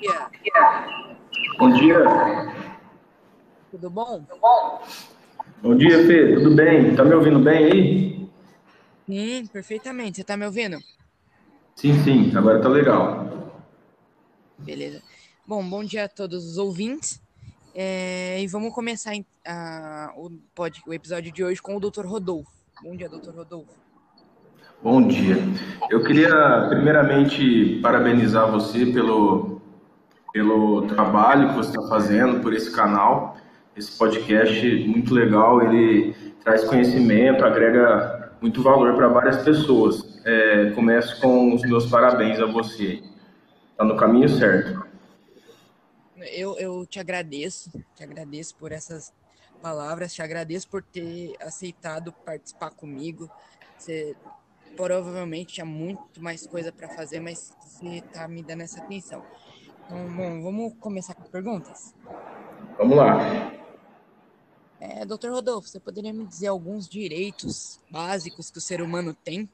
dia. Bom dia. Tudo bom? Bom dia, Fê. Tudo bem? Tá me ouvindo bem aí? Sim, perfeitamente. Você tá me ouvindo? Sim, sim. Agora tá legal. Beleza. Bom, bom dia a todos os ouvintes. É, e vamos começar a- o, pod- o episódio de hoje com o Dr. Rodolfo. Bom dia, Dr. Rodolfo. Bom dia. Eu queria, primeiramente, parabenizar você pelo, pelo trabalho que você está fazendo por esse canal. Esse podcast muito legal, ele traz conhecimento, agrega muito valor para várias pessoas. É, começo com os meus parabéns a você. Está no caminho certo. Eu, eu te agradeço, te agradeço por essas palavras, te agradeço por ter aceitado participar comigo. Você provavelmente tinha muito mais coisa para fazer, mas você tá me dando essa atenção. Então, bom, vamos começar com perguntas? Vamos lá. É, Dr. Rodolfo, você poderia me dizer alguns direitos básicos que o ser humano tem?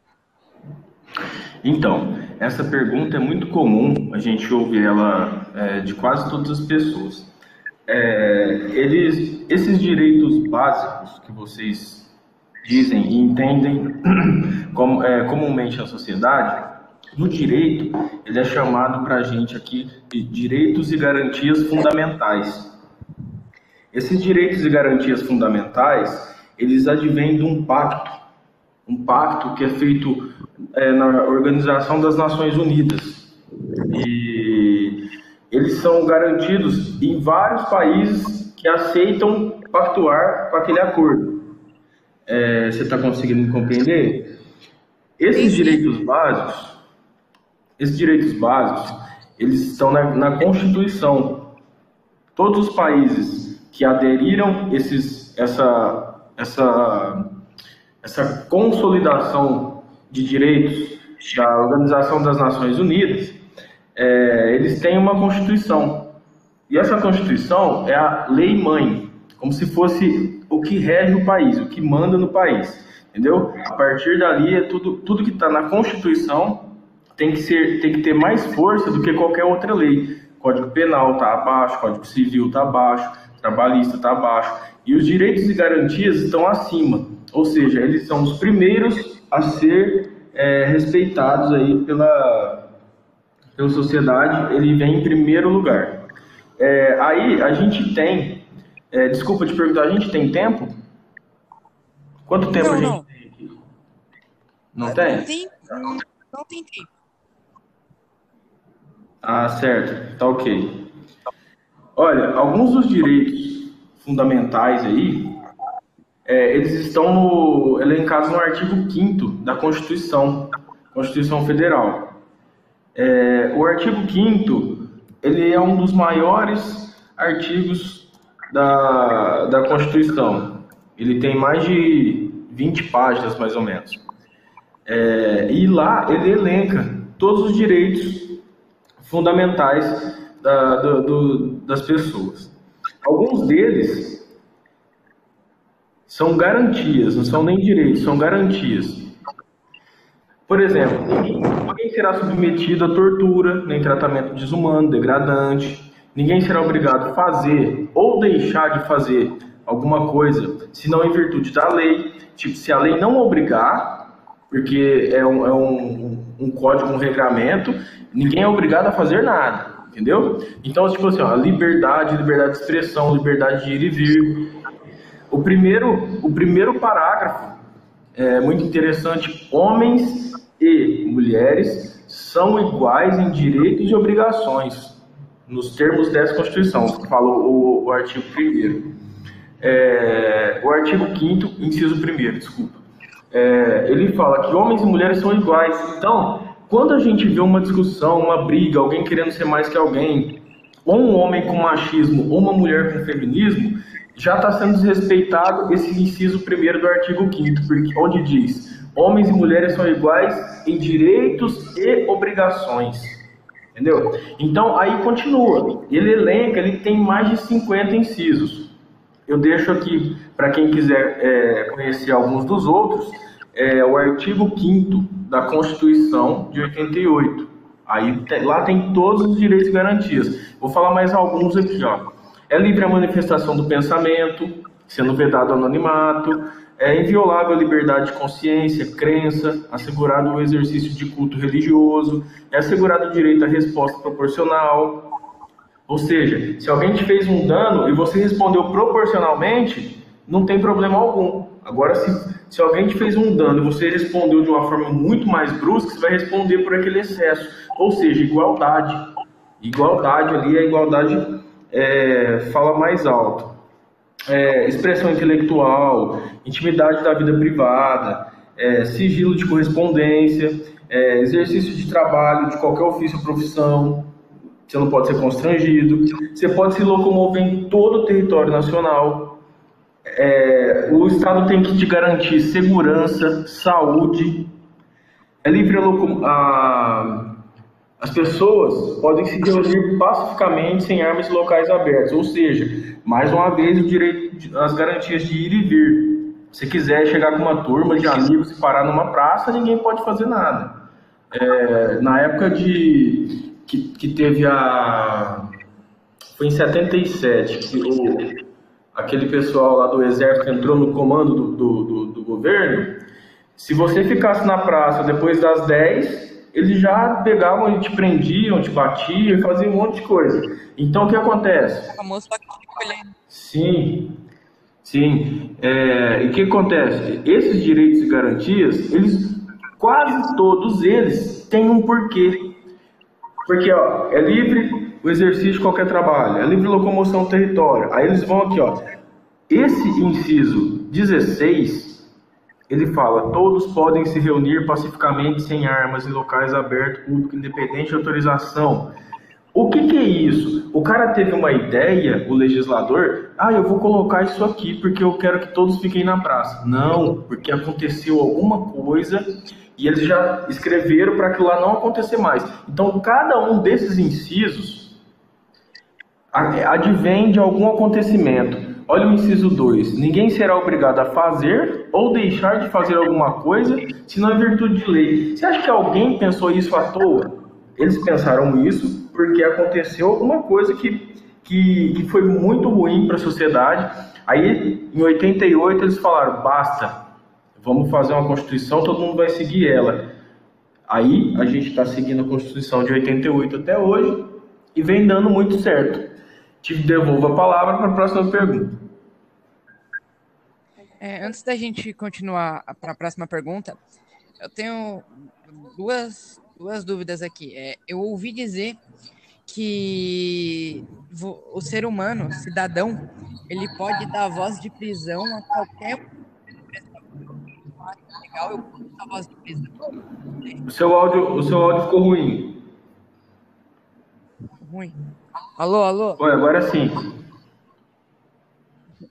Então, essa pergunta é muito comum, a gente ouve ela é, de quase todas as pessoas. É, eles, esses direitos básicos que vocês dizem e entendem como, é, comumente na sociedade, no direito, ele é chamado para a gente aqui de direitos e garantias fundamentais. Esses direitos e garantias fundamentais, eles advêm de um pacto, um pacto que é feito é, na Organização das Nações Unidas. E eles são garantidos em vários países que aceitam pactuar com aquele acordo. É, você está conseguindo me compreender? Esses direitos básicos, esses direitos básicos, eles estão na, na Constituição. Todos os países que aderiram esses, essa, essa, essa consolidação de direitos da Organização das Nações Unidas, é, eles têm uma Constituição. E essa Constituição é a lei mãe, como se fosse o que rege o país, o que manda no país, entendeu? A partir dali, é tudo, tudo que está na Constituição tem que, ser, tem que ter mais força do que qualquer outra lei. Código Penal está abaixo, Código Civil está abaixo, Trabalhista está abaixo, e os direitos e garantias estão acima, ou seja, eles são os primeiros a ser é, respeitados aí pela, pela sociedade, ele vem em primeiro lugar. É, aí a gente tem, é, desculpa te perguntar, a gente tem tempo? Quanto tempo Não, a gente não. tem aqui? Não tem? Não tem, não tem tempo. Ah, certo, tá ok. Olha, alguns dos direitos fundamentais aí, é, eles estão no, elencados no artigo 5 da Constituição, Constituição Federal. É, o artigo 5 ele é um dos maiores artigos da, da Constituição. Ele tem mais de 20 páginas, mais ou menos. É, e lá ele elenca todos os direitos fundamentais da- do- do- das pessoas. Alguns deles são garantias, não são nem direitos, são garantias. Por exemplo, ninguém, será submetido a tortura, nem tratamento desumano, degradante. Ninguém será obrigado a fazer ou deixar de fazer alguma coisa, senão em virtude da lei. Tipo, se a lei não obrigar, porque é um, é um, um código, um regramento, ninguém é obrigado a fazer nada, entendeu? Então, tipo assim, ó, liberdade, liberdade de expressão, liberdade de ir e vir. O primeiro, o primeiro parágrafo é muito interessante. Homens e mulheres são iguais em direitos e obrigações, nos termos dessa Constituição, que fala o, o artigo 1 é, o artigo 5 inciso 1 desculpa. É, ele fala que homens e mulheres são iguais. Então, quando a gente vê uma discussão, uma briga, alguém querendo ser mais que alguém, ou um homem com machismo, ou uma mulher com feminismo, já está sendo desrespeitado esse inciso primeiro do artigo 5 porque onde diz: homens e mulheres são iguais em direitos e obrigações. Entendeu? Então, aí continua. Ele elenca, ele tem mais de 50 incisos. Eu deixo aqui, para quem quiser é, conhecer alguns dos outros, é, o artigo 5 da Constituição de 88. Aí lá tem todos os direitos e garantias. Vou falar mais alguns aqui, ó. É livre a manifestação do pensamento, sendo vedado o anonimato, é inviolável a liberdade de consciência, crença, assegurado o exercício de culto religioso, é assegurado o direito à resposta proporcional. Ou seja, se alguém te fez um dano e você respondeu proporcionalmente, não tem problema algum. Agora, se, se alguém te fez um dano e você respondeu de uma forma muito mais brusca, você vai responder por aquele excesso. Ou seja, igualdade. Igualdade ali, a igualdade é, fala mais alto. É, expressão intelectual, intimidade da vida privada, é, sigilo de correspondência, é, exercício de trabalho de qualquer ofício ou profissão, você não pode ser constrangido, você pode se locomover em todo o território nacional, é, o Estado tem que te garantir segurança, saúde, é livre a, as pessoas podem se reunir pacificamente sem armas em locais abertos, ou seja, mais uma vez o direito, as garantias de ir e vir. Se quiser chegar com uma turma de amigos e parar numa praça, ninguém pode fazer nada. É, na época de que, que teve a foi em 77 que o aquele pessoal lá do exército entrou no comando do, do, do, do governo, se você ficasse na praça depois das 10, eles já pegavam e te prendiam, te batiam, faziam um monte de coisa. Então o que acontece? Sim, sim. É, e o que acontece? Esses direitos e garantias, eles quase todos eles têm um porquê. Porque ó, é livre o exercício de qualquer trabalho, é livre locomoção no território. Aí eles vão aqui, ó. Esse inciso 16, ele fala: todos podem se reunir pacificamente sem armas em locais abertos, público, independente de autorização. O que, que, é isso? O cara teve uma ideia, o legislador, ah, eu vou colocar isso aqui porque eu quero que todos fiquem na praça. Não, porque aconteceu alguma coisa e eles já escreveram para aquilo lá não acontecer mais. Então, cada um desses incisos advém de algum acontecimento. Olha o inciso 2. Ninguém será obrigado a fazer ou deixar de fazer alguma coisa, se não em virtude de lei. Você acha que alguém pensou isso à toa? Eles pensaram isso porque aconteceu alguma coisa que, que, que foi muito ruim para a sociedade. Aí, em 88, eles falaram: basta, vamos fazer uma Constituição, todo mundo vai seguir ela. Aí, a gente está seguindo a Constituição de 88 até hoje e vem dando muito certo. Te devolvo a palavra para a próxima pergunta. É, antes da gente continuar para a próxima pergunta, eu tenho duas, duas dúvidas aqui. É, eu ouvi dizer que o ser humano, cidadão, ele pode dar voz de prisão a qualquer legal, eu posso dar voz de prisão. O seu áudio, o seu áudio ficou ruim. Ruim. Alô, alô? Oi, agora sim.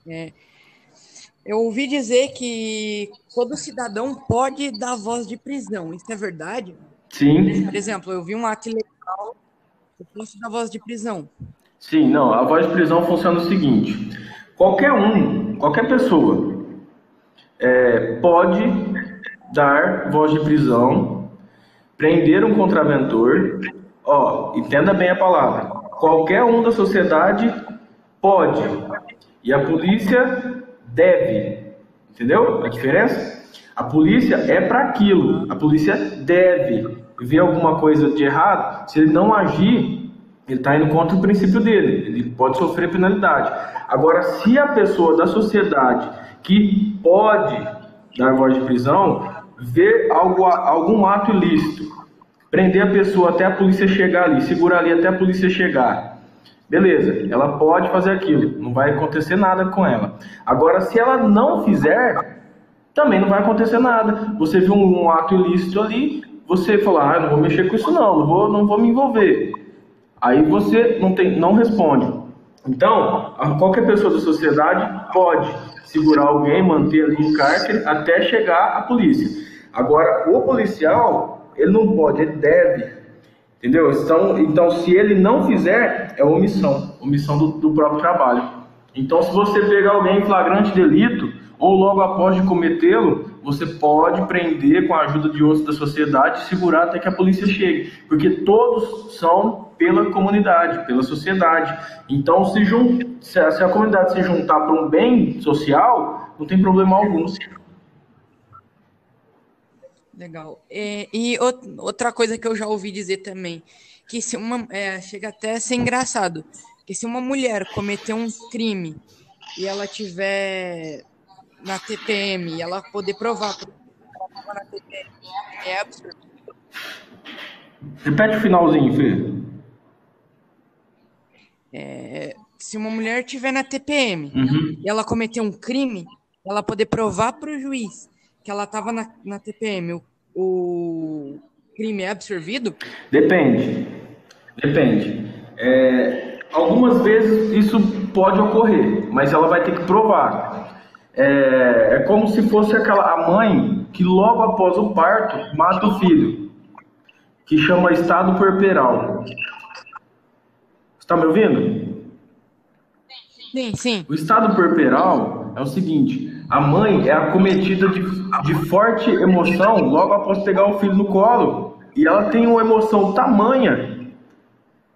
É, eu ouvi dizer que todo cidadão pode dar voz de prisão. Isso é verdade? Sim. Por exemplo, eu vi um ato legal, eu posso dar voz de prisão. Sim, não. A voz de prisão funciona o seguinte: qualquer um, qualquer pessoa, é, pode dar voz de prisão, prender um contraventor. Ó, entenda bem a palavra qualquer um da sociedade pode e a polícia deve. Entendeu a diferença? A polícia é para aquilo, a polícia deve ver alguma coisa de errado. Se ele não agir, ele está indo contra o princípio dele, ele pode sofrer penalidade. Agora, se a pessoa da sociedade que pode dar voz de prisão ver algo, algum ato ilícito, prender a pessoa até a polícia chegar ali, segurar ali até a polícia chegar. Beleza, ela pode fazer aquilo, não vai acontecer nada com ela. Agora, se ela não fizer, também não vai acontecer nada. Você viu um, um ato ilícito ali, você fala, ah, não vou mexer com isso não, não vou, não vou me envolver. Aí você não, tem, não responde. Então, qualquer pessoa da sociedade pode segurar alguém, manter ali em cárcere até chegar a polícia. Agora, o policial, ele não pode, ele deve. Entendeu? Então, então se ele não fizer, é omissão omissão do, do próprio trabalho. Então, se você pegar alguém em flagrante delito, ou logo após de cometê-lo, você pode prender com a ajuda de outros da sociedade e segurar até que a polícia chegue, porque todos são pela comunidade, pela sociedade. Então, se, jun... se, a, se a comunidade se juntar para um bem social, não tem problema algum. Legal. É, e outra coisa que eu já ouvi dizer também, que se uma é, chega até a ser engraçado, que se uma mulher cometer um crime e ela tiver na TPM e ela poder provar que ela estava na TPM é absurdo. Repete o finalzinho, Fê. É, se uma mulher tiver na TPM uhum. e ela cometer um crime, ela poder provar para o juiz que ela estava na, na TPM, o, o crime é absorvido? Depende. Depende. É, algumas vezes isso pode ocorrer, mas ela vai ter que provar. É, é como se fosse aquela a mãe que logo após o parto mata o filho, que chama estado puerperal. Está me ouvindo? Sim, sim. O estado puerperal é o seguinte: a mãe é acometida de, de forte emoção logo após pegar o filho no colo. E ela tem uma emoção tamanha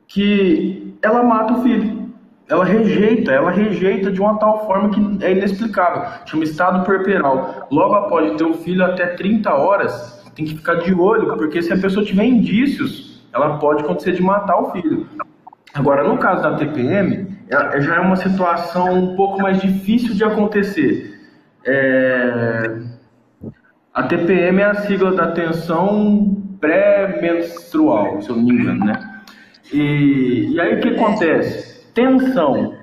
que ela mata o filho. Ela rejeita, ela rejeita de uma tal forma que é inexplicável. Chama estado puerperal. Logo após ter o filho até 30 horas, tem que ficar de olho, porque se a pessoa tiver indícios, ela pode acontecer de matar o filho. Agora, no caso da TPM, já é uma situação um pouco mais difícil de acontecer. É... A TPM é a sigla da tensão pré-menstrual, se eu não me engano, né? E, e aí o que acontece? Tensão.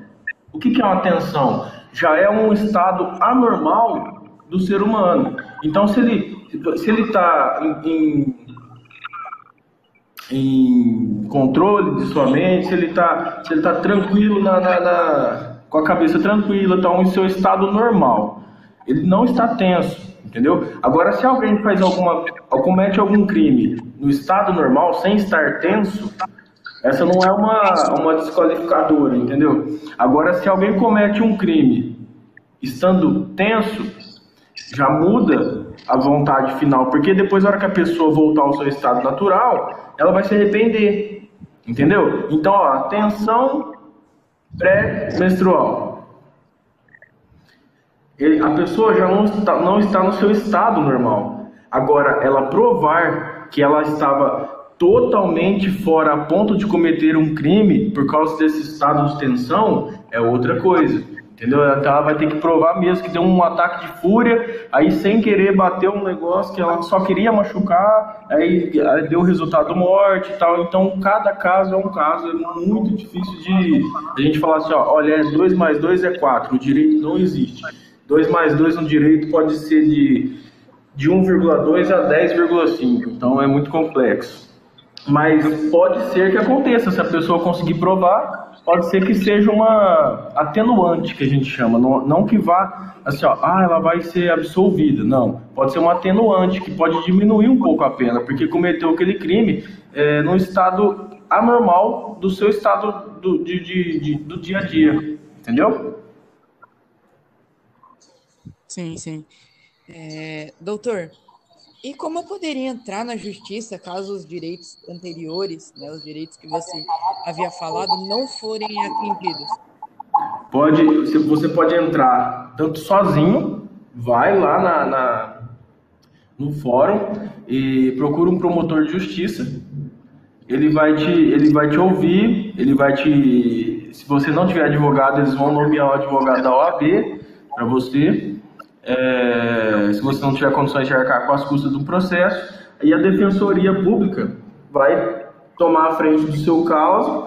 O que, que é uma tensão? Já é um estado anormal do ser humano. Então, se ele se ele está em, em, em, controle de sua mente, se ele está se ele tá tranquilo na, na, na, com a cabeça tranquila, está em seu estado normal. Ele não está tenso, entendeu? Agora, se alguém faz alguma, comete algum crime no estado normal, sem estar tenso, essa não é uma, uma desqualificadora, entendeu? Agora, se alguém comete um crime estando tenso, já muda a vontade final, porque depois, na hora que a pessoa voltar ao seu estado natural, ela vai se arrepender, entendeu? Então, ó, atenção pré-menstrual ele, a pessoa já não está, não está no seu estado normal. Agora, ela provar que ela estava totalmente fora a ponto de cometer um crime por causa desse estado de tensão é outra coisa. Entendeu? Então ela vai ter que provar mesmo que deu um ataque de fúria, aí sem querer bateu um negócio que ela só queria machucar, aí, deu resultado morte e tal. Então cada caso é um caso, é muito difícil de a gente falar assim, ó, olha, 2 é mais 2 é 4, o direito não existe. 2 mais 2 no direito pode ser de, de 1,2 a 10,5, então é muito complexo. Mas pode ser que aconteça, se a pessoa conseguir provar, pode ser que seja uma atenuante que a gente chama, não, não que vá assim, ó, ah, ela vai ser absolvida, não. Pode ser uma atenuante que pode diminuir um pouco a pena, porque cometeu aquele crime é, no estado anormal do seu estado do, de, de, de, do dia a dia, entendeu? Sim, sim. É, doutor, e como eu poderia entrar na justiça caso os direitos anteriores, né, os direitos que você havia falado, não forem atendidos? Pode, você pode entrar tanto sozinho, vai lá na, na no fórum e procura um promotor de justiça. Ele vai te, ele vai te ouvir, ele vai te, se você não tiver advogado, eles vão nomear o advogado da OAB para você é, se você não tiver condições de arcar com as custas do processo, aí a Defensoria Pública vai tomar a frente do seu caso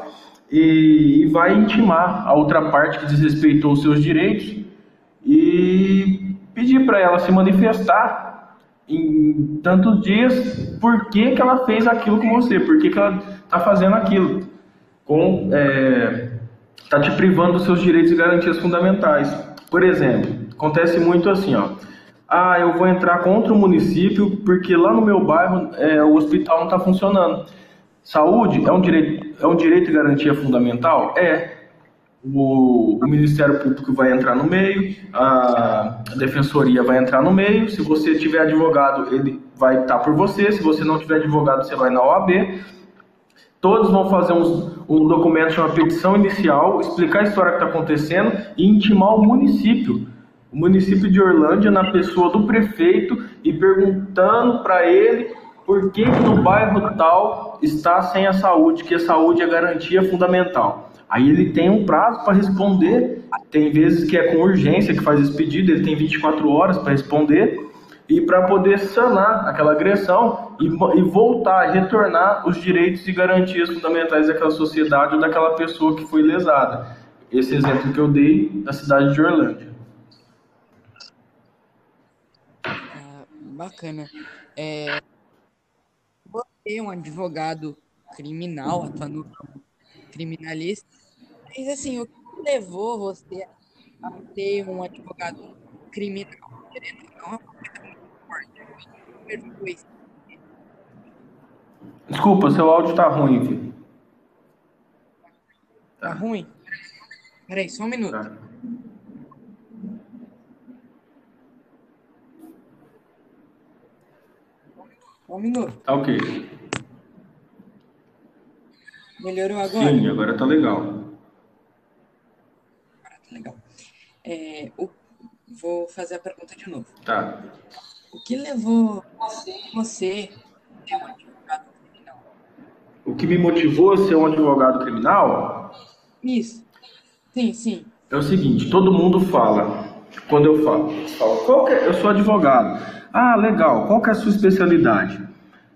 e, e vai intimar a outra parte que desrespeitou os seus direitos e pedir para ela se manifestar em tantos dias por que, que ela fez aquilo com você, por que, que ela está fazendo aquilo, está é, te privando dos seus direitos e garantias fundamentais. Por exemplo, Acontece muito assim, ó. Ah, eu vou entrar contra o município porque lá no meu bairro é, o hospital não está funcionando. Saúde é um direito, é um direito e garantia fundamental? É. o, o, Ministério Público vai entrar no meio, a Defensoria vai entrar no meio. Se você tiver advogado, ele vai estar por você. Se você não tiver advogado, você vai na OAB. Todos vão fazer um, um documento chamado petição inicial, explicar a história que está acontecendo e intimar o município. O município de Orlândia, na pessoa do prefeito, e perguntando para ele por que, no bairro tal está sem a saúde, que a saúde é garantia fundamental. Aí ele tem um prazo para responder. Tem vezes que é com urgência que faz esse pedido, ele tem 24 horas para responder e para poder sanar aquela agressão e, e, voltar, retornar os direitos e garantias fundamentais daquela sociedade ou daquela pessoa que foi lesada. Esse exemplo que eu dei da cidade de Orlândia. Ah, bacana. É, você é um advogado criminal, atuando como criminalista, mas assim, o que levou você a ter um advogado criminal? Querendo ou não, Desculpa, seu áudio tá ruim, filho. Tá ruim? Peraí, só um minuto. Tá. Um minuto. Tá ok. Melhorou agora? Sim, agora tá legal. Agora tá legal. É, o... Vou fazer a pergunta de novo. Tá. O que levou você a ser um advogado criminal? O que me motivou a ser um advogado criminal? Isso. Sim, sim. É o seguinte, todo mundo fala, quando eu falo, falo qual é, eu sou advogado. Ah, legal, qual é a sua especialidade?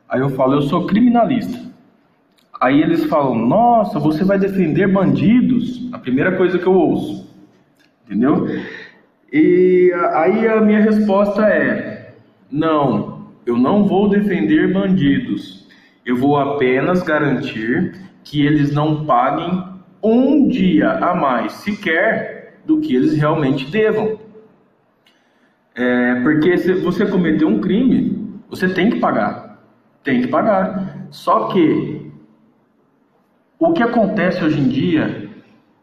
Aí eu falo, eu sou criminalista. Aí eles falam, nossa, você vai defender bandidos? A primeira coisa que eu ouço. Entendeu? E aí a minha resposta é, não, eu não vou defender bandidos. Eu vou apenas garantir que eles não paguem um dia a mais sequer do que eles realmente devam. É, porque se você cometeu um crime, você tem que pagar. Tem que pagar. Só que o que acontece hoje em dia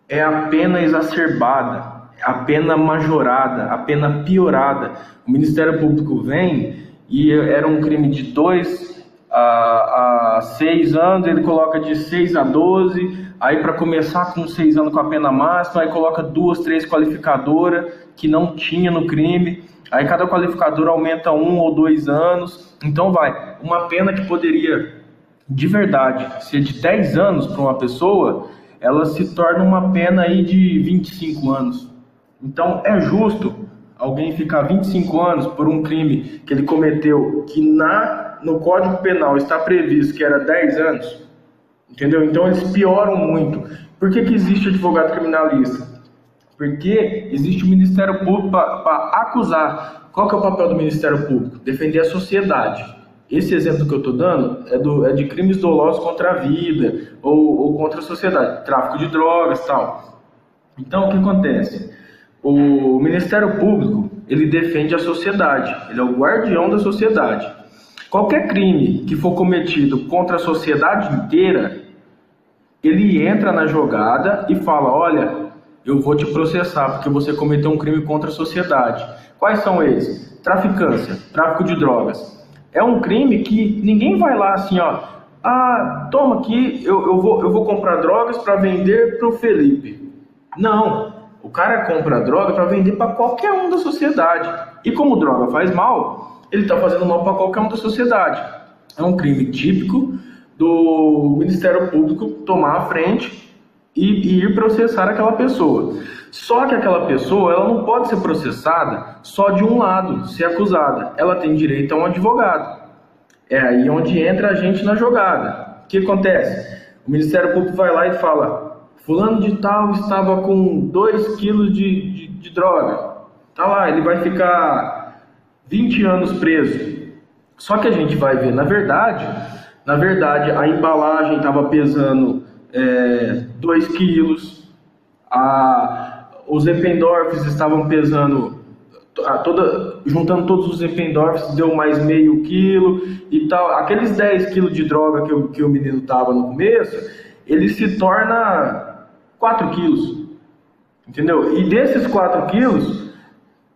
é a pena exacerbada a pena majorada, a pena piorada. O Ministério Público vem e era um crime de 2 a 6 anos, ele coloca de 6 a 12, aí para começar com 6 anos com a pena máxima, aí coloca duas, três qualificadoras que não tinha no crime, aí cada qualificadora aumenta um ou dois anos, então vai, uma pena que poderia de verdade ser de 10 anos para uma pessoa, ela se torna uma pena aí de 25 anos. Então, é justo alguém ficar 25 anos por um crime que ele cometeu que na no Código Penal está previsto que era 10 anos? Entendeu? Então, eles pioram muito. Por que, que existe advogado criminalista? Porque existe o Ministério Público para acusar. Qual que é o papel do Ministério Público? Defender a sociedade. Esse exemplo que eu estou dando é, do, é, de crimes dolosos contra a vida ou, ou contra a sociedade, tráfico de drogas tal. Então, o que acontece? O Ministério Público, ele defende a sociedade, ele é o guardião da sociedade. Qualquer crime que for cometido contra a sociedade inteira, ele entra na jogada e fala: Olha, eu vou te processar porque você cometeu um crime contra a sociedade. Quais são eles? Traficância, tráfico de drogas. É um crime que ninguém vai lá assim, ó. Ah, toma aqui, eu, eu, vou, eu vou comprar drogas para vender para o Felipe. Não, o cara compra droga para vender para qualquer um da sociedade. E como droga faz mal, ele está fazendo mal para qualquer um da sociedade. É um crime típico do Ministério Público tomar a frente e, e ir processar aquela pessoa. Só que aquela pessoa ela não pode ser processada só de um lado, ser acusada. Ela tem direito a um advogado. É aí onde entra a gente na jogada. O que acontece? O Ministério Público vai lá e fala: Fulano de tal estava com 2 quilos de, de, de droga. Tá lá, ele vai ficar 20 anos preso. Só que a gente vai ver, na verdade, na verdade, a embalagem estava pesando 2 é, quilos, a, os Eppendorfs estavam pesando, a, toda, juntando todos os Eppendorfs deu mais meio quilo e tal. Aqueles 10 quilos de droga que, que o menino estava no começo, ele se torna 4 quilos. Entendeu? E desses 4 quilos,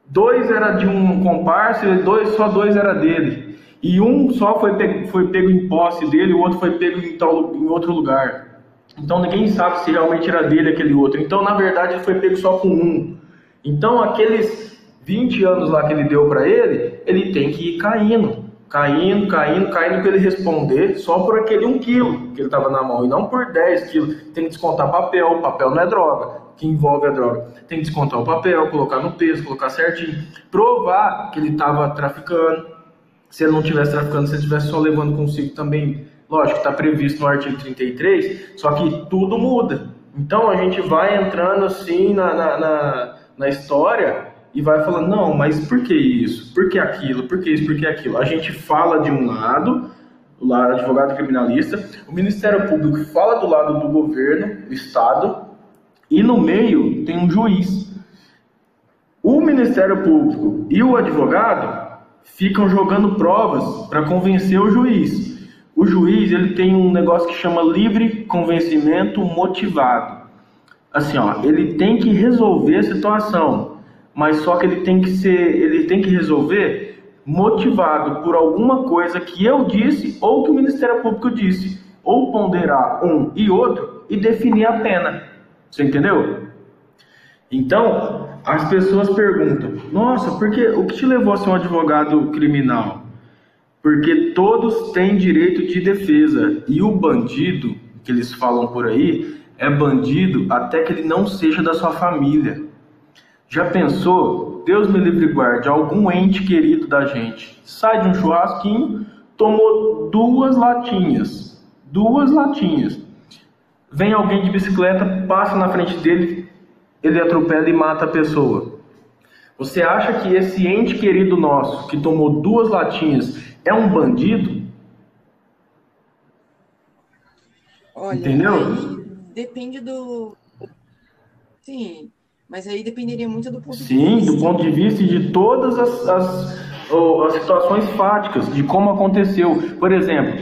dois era de um comparsa e dois, só dois era dele. E um só foi pego, foi pego em posse dele, o outro foi pego em, tal, em outro lugar. Então ninguém sabe se realmente era dele aquele outro. Então, na verdade, ele foi pego só com um. Então, aqueles 20 anos lá que ele deu para ele, ele tem que ir caindo. Caindo, caindo, caindo para ele responder só por aquele 1 quilo que ele estava na mão e não por 10 quilos. Tem que descontar papel, papel não é droga, que envolve a droga. Tem que descontar o papel, colocar no peso, colocar certinho, provar que ele estava traficando. Se ele não estivesse traficando, se ele estivesse só levando consigo também, lógico, está previsto no artigo 33, só que tudo muda. Então a gente vai entrando assim na, na, na, na história e vai falando, não, mas por que isso? Por que aquilo? Por que isso? Por que aquilo? A gente fala de um lado, o lado advogado criminalista, o Ministério Público fala do lado do governo, do Estado, e no meio tem um juiz. O Ministério Público e o advogado ficam jogando provas para convencer o juiz. O juiz ele tem um negócio que chama livre convencimento motivado. Assim, ó, ele tem que resolver a situação mas só que ele tem que ser, ele tem que resolver motivado por alguma coisa que eu disse ou que o Ministério Público disse, ou ponderar um e outro e definir a pena. Você entendeu? Então, as pessoas perguntam: "Nossa, porque o que te levou a ser um advogado criminal?" Porque todos têm direito de defesa e o bandido que eles falam por aí é bandido até que ele não seja da sua família. Já pensou? Deus me livre guarde, algum ente querido da gente sai de um churrasquinho, tomou duas latinhas, duas latinhas. Vem alguém de bicicleta, passa na frente dele, ele atropela e mata a pessoa. Você acha que esse ente querido nosso, que tomou duas latinhas, é um bandido? Olha, Entendeu? Depende do. Sim, mas aí dependeria muito do ponto Sim, de vista. Sim, do ponto de vista de todas as, as, as situações fáticas, de como aconteceu. Por exemplo,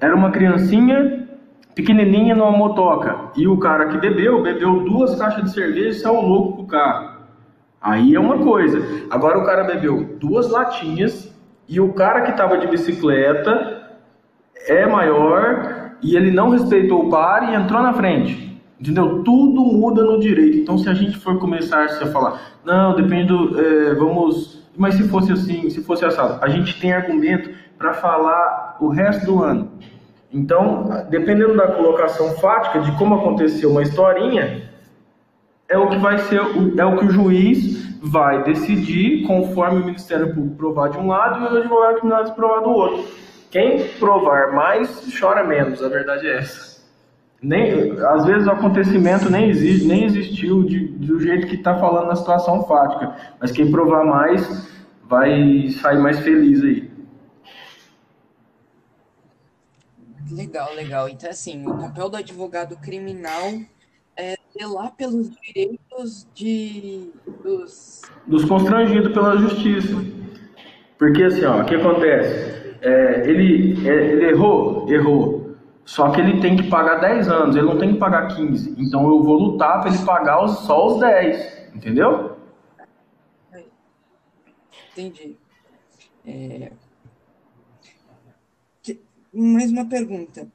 era uma criancinha pequenininha numa motoca e o cara que bebeu, bebeu duas caixas de cerveja e saiu louco com o carro. Aí é uma coisa. Agora o cara bebeu duas latinhas e o cara que estava de bicicleta é maior e ele não respeitou o par e entrou na frente. Entendeu? Tudo muda no direito. Então, se a gente for começar a falar, não, depende do. É, vamos. Mas se fosse assim, se fosse assado, a gente tem argumento para falar o resto do ano. Então, dependendo da colocação fática, de como aconteceu uma historinha, é o que vai ser, é o que o juiz vai decidir conforme o Ministério Público provar de um lado e o advogado criminal provar do outro. Quem provar mais chora menos, a verdade é essa nem, às vezes o acontecimento nem existe, nem existiu de, do jeito que está falando na situação fática. Mas quem provar mais vai sair mais feliz aí. Legal, legal. Então, assim, o papel do advogado criminal zelar pelos direitos de, dos... Dos constrangidos pela justiça. Porque, assim, ó, o que acontece? É, ele, é, ele errou? Errou. Só que ele tem que pagar 10 anos, ele não tem que pagar 15. Então eu vou lutar para ele pagar os, só os 10. Entendeu? Entendi. É... Mais uma pergunta.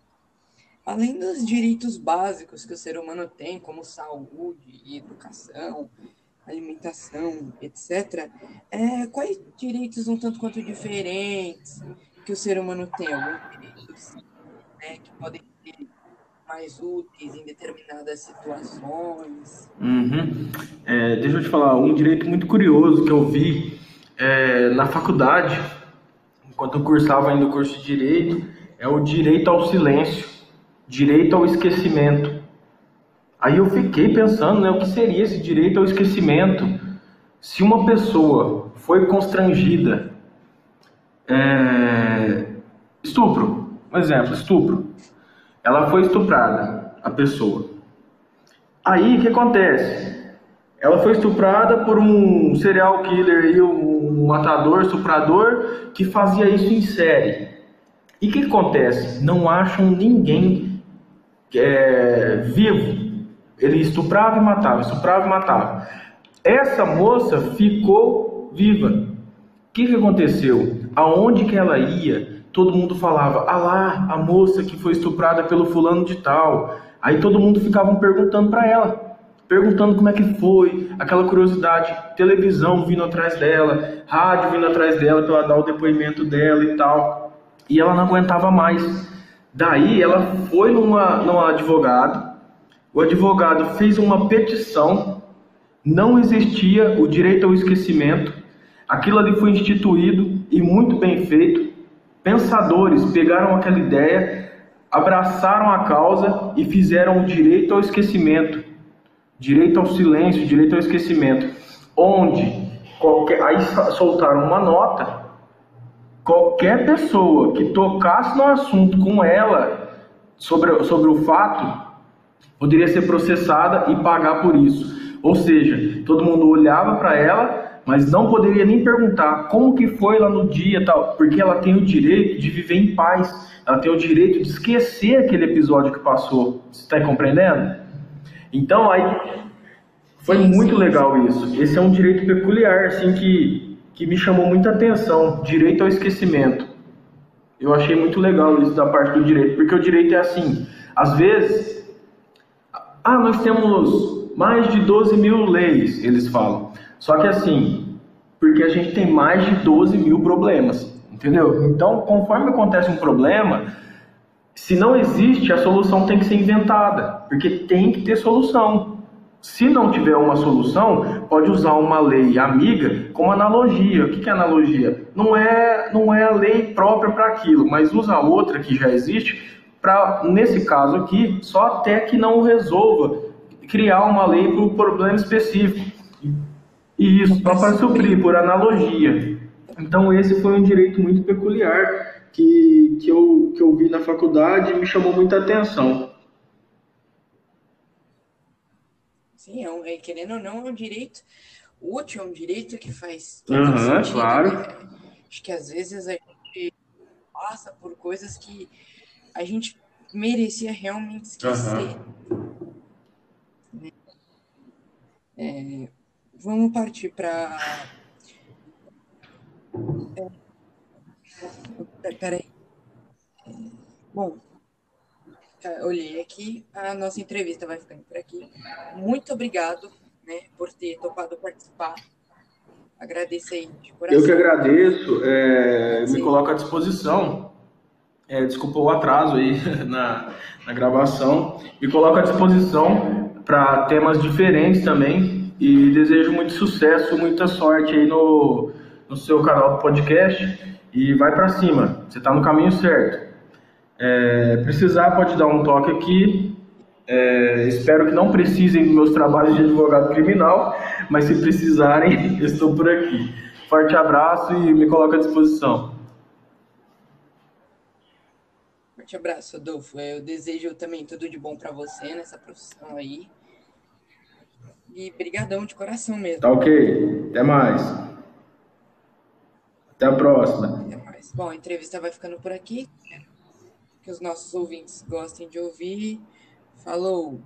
Além dos direitos básicos que o ser humano tem, como saúde, educação, alimentação, etc., é, quais direitos um tanto quanto diferentes que o ser humano tem? Alguns direitos né, que podem ser mais úteis em determinadas situações. Uhum. É, deixa eu te falar, um direito muito curioso que eu vi é, na faculdade, enquanto eu cursava ainda o curso de Direito, é o direito ao silêncio, direito ao esquecimento. Aí eu fiquei pensando, né, o que seria esse direito ao esquecimento? Se uma pessoa foi constrangida, é, estupro, um exemplo, estupro. Ela foi estuprada, a pessoa. Aí o que acontece? Ela foi estuprada por um serial killer e um matador, estuprador que fazia isso em série. E o que acontece? Não acham ninguém é, vivo Ele estuprava e matava, estuprava e matava. Essa moça ficou viva. O que, que aconteceu? Aonde que ela ia, todo mundo falava: Ah lá, a moça que foi estuprada pelo fulano de tal. Aí todo mundo ficava perguntando para ela, perguntando como é que foi, aquela curiosidade, televisão vindo atrás dela, rádio vindo atrás dela para dar o depoimento dela e tal. E ela não aguentava mais. Daí ela foi numa, num advogado, o advogado fez uma petição, não existia o direito ao esquecimento, aquilo ali foi instituído e muito bem feito. Pensadores pegaram aquela ideia, abraçaram a causa e fizeram o direito ao esquecimento, direito ao silêncio, direito ao esquecimento, onde qualquer, aí soltaram uma nota, qualquer pessoa que tocasse no assunto com ela sobre, sobre o fato poderia ser processada e pagar por isso. Ou seja, todo mundo olhava para ela, mas não poderia nem perguntar como que foi lá no dia tal, porque ela tem o direito de viver em paz, ela tem o direito de esquecer aquele episódio que passou. Você está compreendendo? Então aí foi muito legal isso. Esse é um direito peculiar, assim que que me chamou muita atenção, direito ao esquecimento. Eu achei muito legal isso da parte do direito, porque o direito é assim, às vezes ah, nós temos mais de 12 mil leis, eles falam. Só que assim, porque a gente tem mais de 12 mil problemas, entendeu? Então, conforme acontece um problema, se não existe, a solução tem que ser inventada, porque tem que ter solução. Se não tiver uma solução, pode usar uma lei amiga como analogia. O que é analogia? Não é, não é a lei própria para aquilo, mas usa outra que já existe para, nesse caso aqui, só até que não resolva criar uma lei para o problema específico. E isso só para suprir, por analogia. Então esse foi um direito muito peculiar que, que, eu, que eu vi na faculdade e me chamou muita atenção. Sim, é um, é, querendo ou não, é um direito útil, é um direito que faz todo uhum, sentido. Claro. Né? Acho que às vezes a gente passa por coisas que a gente merecia realmente esquecer. Uhum. É, vamos partir para. É, peraí. É, bom, olhei aqui, a nossa entrevista vai ficando por aqui. Muito obrigado né, por ter topado participar. Agradeço aí de coração. Eu que agradeço, é, me coloco à disposição é, desculpa o atraso aí na, na gravação, e coloco à disposição para temas diferentes também. E desejo muito sucesso, muita sorte aí no, no seu canal do podcast. E vai para cima, você está no caminho certo. É, precisar, pode dar um toque aqui. É, espero que não precisem dos meus trabalhos de advogado criminal, mas se precisarem, estou por aqui. Forte abraço e me coloco à disposição. Forte abraço, Adolfo. Eu desejo também tudo de bom para você nessa profissão aí. E brigadão de coração mesmo. Tá ok. Até mais. Até a próxima. Até mais. Bom, a entrevista vai ficando por aqui. Que os nossos ouvintes gostem de ouvir. Falou!